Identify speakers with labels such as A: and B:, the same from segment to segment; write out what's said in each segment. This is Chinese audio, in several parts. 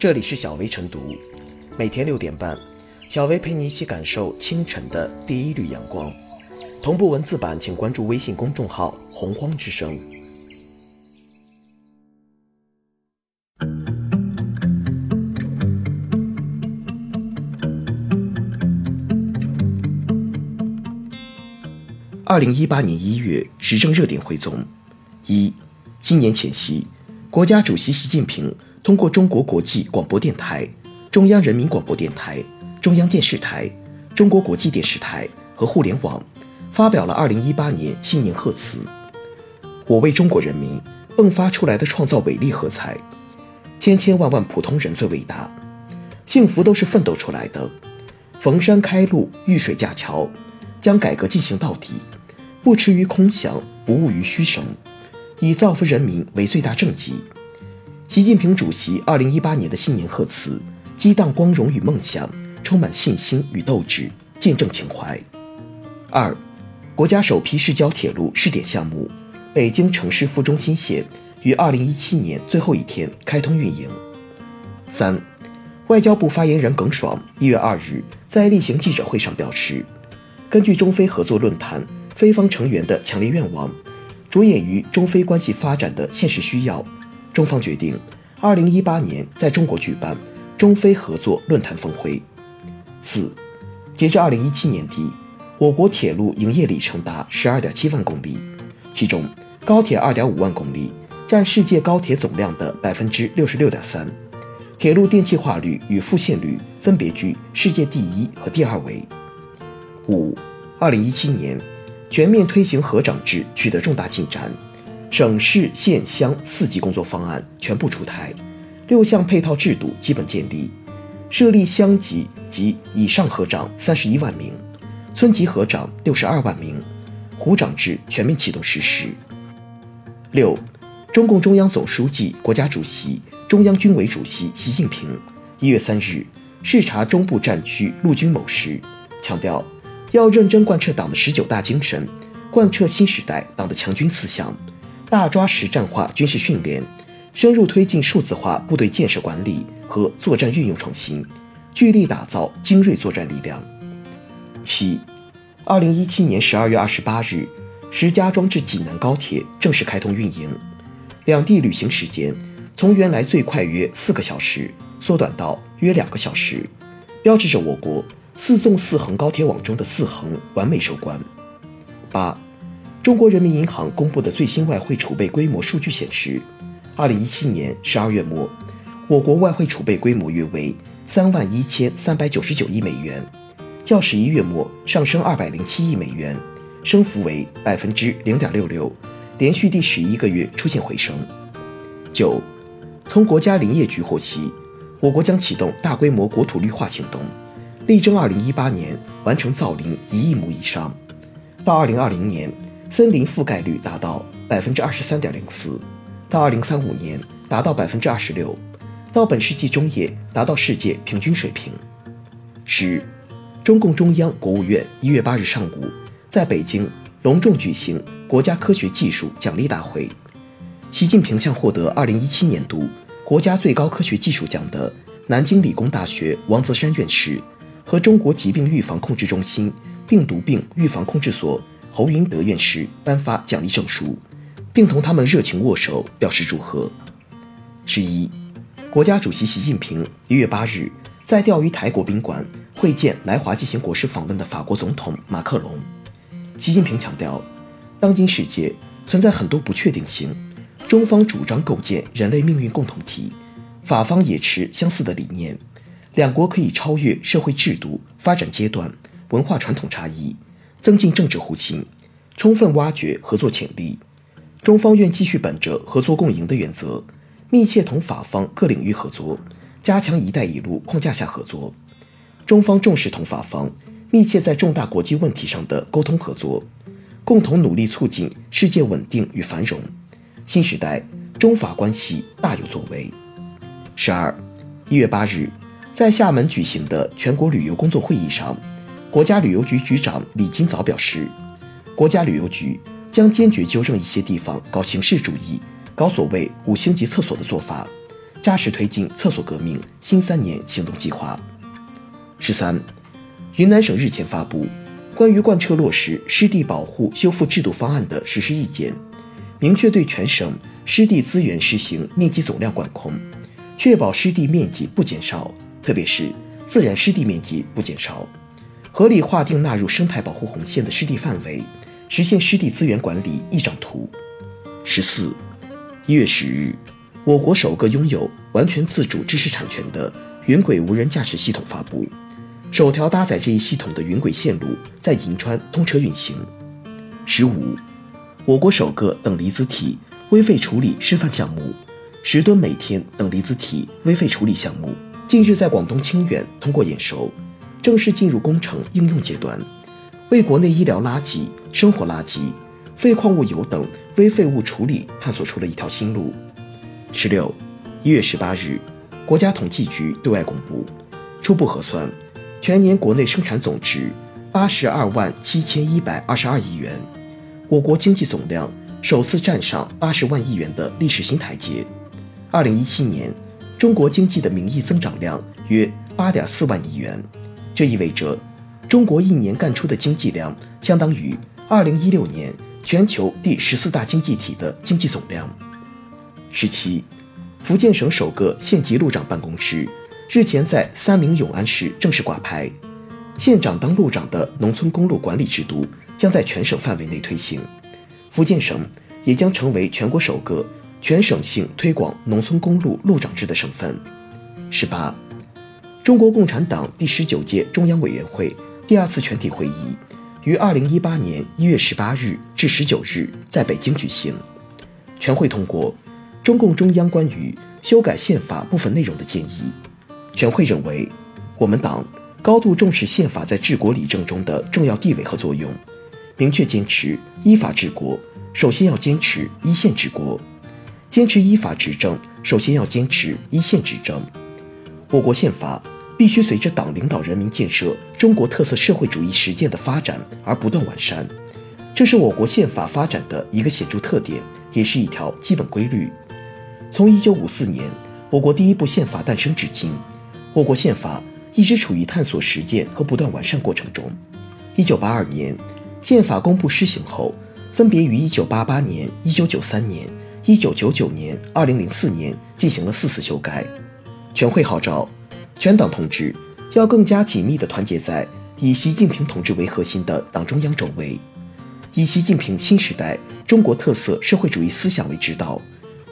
A: 这里是小薇晨读，每天六点半，小薇陪你一起感受清晨的第一缕阳光。同步文字版，请关注微信公众号“洪荒之声”。二零一八年一月，时政热点汇总：一、新年前夕，国家主席习近平通过中国国际广播电台、中央人民广播电台、中央电视台、中国国际电视台和互联网，发表了二零一八年新年贺词。我为中国人民迸发出来的创造伟力喝彩，千千万万普通人最伟大，幸福都是奋斗出来的。逢山开路，遇水架桥，将改革进行到底，不驰于空想，不骛于虚声，以造福人民为最大政绩。习近平主席二零一八年的新年贺词，激荡光荣与梦想，充满信心与斗志，见证情怀。二，国家首批市郊铁路试点项目——北京城市副中心线，于二零一七年最后一天开通运营。三，外交部发言人耿爽一月二日。在例行记者会上表示，根据中非合作论坛非方成员的强烈愿望，着眼于中非关系发展的现实需要，中方决定，二零一八年在中国举办中非合作论坛峰会。四，截至二零一七年底，我国铁路营业里程达十二点七万公里，其中高铁二点五万公里，占世界高铁总量的百分之六十六点三。铁路电气化率与复线率分别居世界第一和第二位。五，二零一七年，全面推行合长制取得重大进展，省市县乡四级工作方案全部出台，六项配套制度基本建立，设立乡级及以上合长三十一万名，村级合长六十二万名，湖长制全面启动实施。六。中共中央总书记、国家主席、中央军委主席习近平一月三日视察中部战区陆军某时，强调要认真贯彻党的十九大精神，贯彻新时代党的强军思想，大抓实战化军事训练，深入推进数字化部队建设管理和作战运用创新，聚力打造精锐作战力量。七，二零一七年十二月二十八日，石家庄至济南高铁正式开通运营。两地旅行时间从原来最快约四个小时缩短到约两个小时，标志着我国四纵四横高铁网中的四横完美收官。八，中国人民银行公布的最新外汇储备规模数据显示，二零一七年十二月末，我国外汇储备规模约为三万一千三百九十九亿美元，较十一月末上升二百零七亿美元，升幅为百分之零点六六。连续第十一个月出现回升。九，从国家林业局获悉，我国将启动大规模国土绿化行动，力争二零一八年完成造林一亿亩以上，到二零二零年森林覆盖率达到百分之二十三点零四，到二零三五年达到百分之二十六，到本世纪中叶达到世界平均水平。十，中共中央、国务院一月八日上午在北京。隆重举行国家科学技术奖励大会，习近平向获得2017年度国家最高科学技术奖的南京理工大学王泽山院士和中国疾病预防控制中心病毒病预防控制所侯云德院士颁发奖励证书，并同他们热情握手表示祝贺。十一，国家主席习近平一月八日在钓鱼台国宾馆会见来华进行国事访问的法国总统马克龙。习近平强调，当今世界存在很多不确定性，中方主张构建人类命运共同体，法方也持相似的理念，两国可以超越社会制度、发展阶段、文化传统差异，增进政治互信，充分挖掘合作潜力。中方愿继续本着合作共赢的原则，密切同法方各领域合作，加强“一带一路”框架下合作。中方重视同法方。密切在重大国际问题上的沟通合作，共同努力促进世界稳定与繁荣。新时代中法关系大有作为。十二，一月八日，在厦门举行的全国旅游工作会议上，国家旅游局局长李金早表示，国家旅游局将坚决纠正一些地方搞形式主义、搞所谓五星级厕所的做法，扎实推进厕所革命新三年行动计划。十三，云南省日前发布关于贯彻落实湿地保护修复制度方案的实施意见，明确对全省湿地资源实行面积总量管控，确保湿地面积不减少，特别是自然湿地面积不减少，合理划定纳入生态保护红线的湿地范围，实现湿地资源管理一张图。十四，一月十日，我国首个拥有完全自主知识产权的云轨无人驾驶系统发布。首条搭载这一系统的云轨线路在银川通车运行。十五，我国首个等离子体微废处理示范项目——十吨每天等离子体微废处理项目，近日在广东清远通过验收，正式进入工程应用阶段，为国内医疗垃圾、生活垃圾、废矿物油等微废物处理探索出了一条新路。十六，一月十八日，国家统计局对外公布初步核算。全年国内生产总值八十二万七千一百二十二亿元，我国经济总量首次站上八十万亿元的历史新台阶。二零一七年，中国经济的名义增长量约八点四万亿元，这意味着中国一年干出的经济量相当于二零一六年全球第十四大经济体的经济总量。十七，福建省首个县级路长办公室。日前在三明永安市正式挂牌，县长当路长的农村公路管理制度将在全省范围内推行，福建省也将成为全国首个全省性推广农村公路路长制的省份。十八，中国共产党第十九届中央委员会第二次全体会议于二零一八年一月十八日至十九日在北京举行，全会通过中共中央关于修改宪法部分内容的建议。全会认为，我们党高度重视宪法在治国理政中的重要地位和作用，明确坚持依法治国，首先要坚持一线治国；坚持依法执政，首先要坚持一线执政。我国宪法必须随着党领导人民建设中国特色社会主义实践的发展而不断完善，这是我国宪法发展的一个显著特点，也是一条基本规律。从一九五四年我国第一部宪法诞生至今。我国宪法一直处于探索实践和不断完善过程中。一九八二年，宪法公布施行后，分别于一九八八年、一九九三年、一九九九年、二零零四年进行了四次修改。全会号召全党同志要更加紧密地团结在以习近平同志为核心的党中央周围，以习近平新时代中国特色社会主义思想为指导，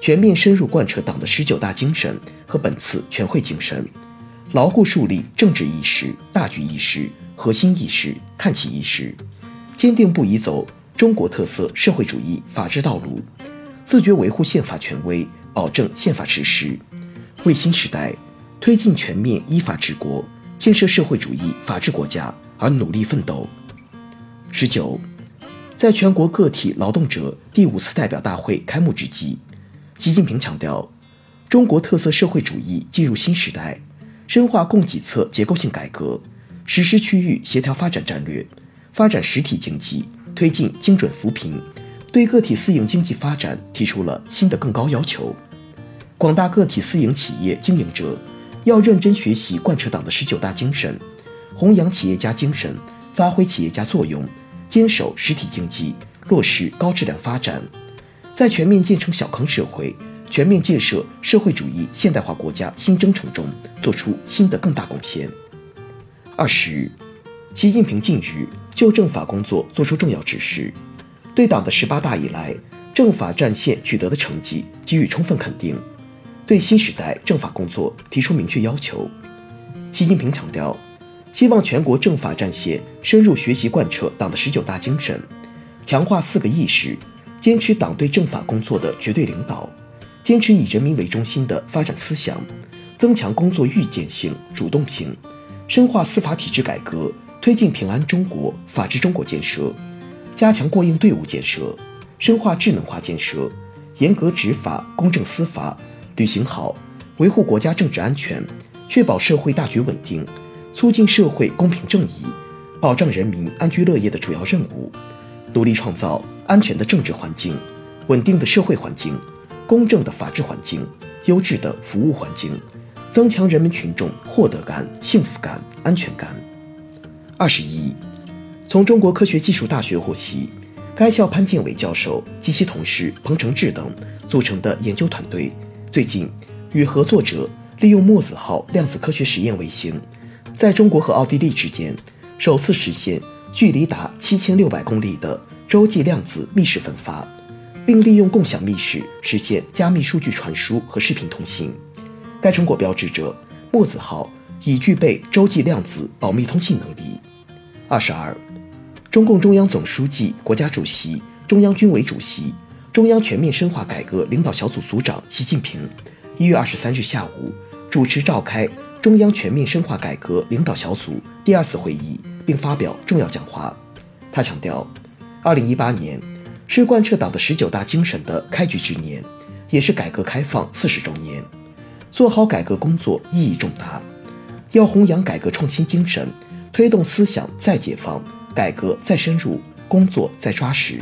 A: 全面深入贯彻党的十九大精神和本次全会精神。牢固树立政治意识、大局意识、核心意识、看齐意识，坚定不移走中国特色社会主义法治道路，自觉维护宪法权威，保证宪法实施，为新时代推进全面依法治国、建设社会主义法治国家而努力奋斗。十九，在全国个体劳动者第五次代表大会开幕之际，习近平强调，中国特色社会主义进入新时代。深化供给侧结构性改革，实施区域协调发展战略，发展实体经济，推进精准扶贫，对个体私营经济发展提出了新的更高要求。广大个体私营企业经营者要认真学习贯彻党的十九大精神，弘扬企业家精神，发挥企业家作用，坚守实体经济，落实高质量发展，在全面建成小康社会。全面建设社会主义现代化国家新征程中做出新的更大贡献。二十日，习近平近日就政法工作作出重要指示，对党的十八大以来政法战线取得的成绩给予充分肯定，对新时代政法工作提出明确要求。习近平强调，希望全国政法战线深入学习贯彻党的十九大精神，强化四个意识，坚持党对政法工作的绝对领导。坚持以人民为中心的发展思想，增强工作预见性、主动性，深化司法体制改革，推进平安中国、法治中国建设，加强过硬队伍建设，深化智能化建设，严格执法、公正司法，履行好维护国家政治安全、确保社会大局稳定、促进社会公平正义、保障人民安居乐业的主要任务，努力创造安全的政治环境、稳定的社会环境。公正的法治环境，优质的服务环境，增强人民群众获得感、幸福感、安全感。二十一，从中国科学技术大学获悉，该校潘建伟教授及其同事彭承志等组成的研究团队，最近与合作者利用墨子号量子科学实验卫星，在中国和奥地利之间首次实现距离达七千六百公里的洲际量子密室分发。并利用共享密室实现加密数据传输和视频通信。该成果标志着墨子号已具备洲际量子保密通信能力。二十二，中共中央总书记、国家主席、中央军委主席、中央全面深化改革领导小组组长习近平一月二十三日下午主持召开中央全面深化改革领导小组第二次会议，并发表重要讲话。他强调，二零一八年。是贯彻党的十九大精神的开局之年，也是改革开放四十周年。做好改革工作意义重大，要弘扬改革创新精神，推动思想再解放、改革再深入、工作再抓实，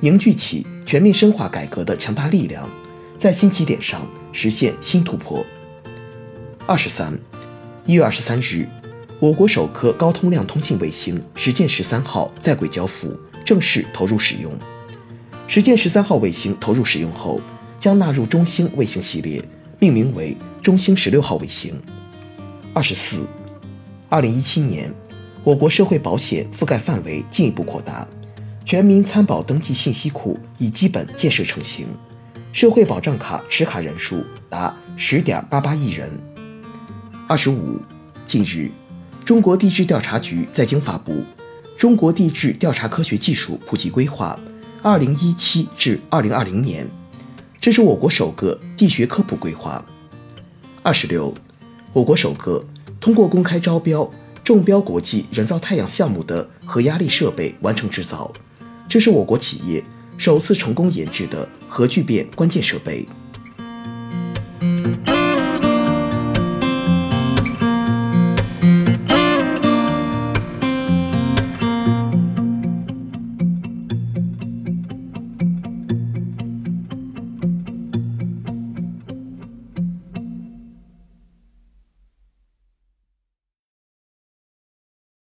A: 凝聚起全面深化改革的强大力量，在新起点上实现新突破。二十三，一月二十三日，我国首颗高通量通信卫星“实践十三号”在轨交付，正式投入使用。实践十三号卫星投入使用后，将纳入中星卫星系列，命名为中星十六号卫星。二十四，二零一七年，我国社会保险覆盖范围进一步扩大，全民参保登记信息库已基本建设成型，社会保障卡持卡人数达十点八八亿人。二十五，近日，中国地质调查局在京发布《中国地质调查科学技术普及规划》。二零一七至二零二零年，这是我国首个地学科普规划。二十六，我国首个通过公开招标中标国际人造太阳项目的核压力设备完成制造，这是我国企业首次成功研制的核聚变关键设备。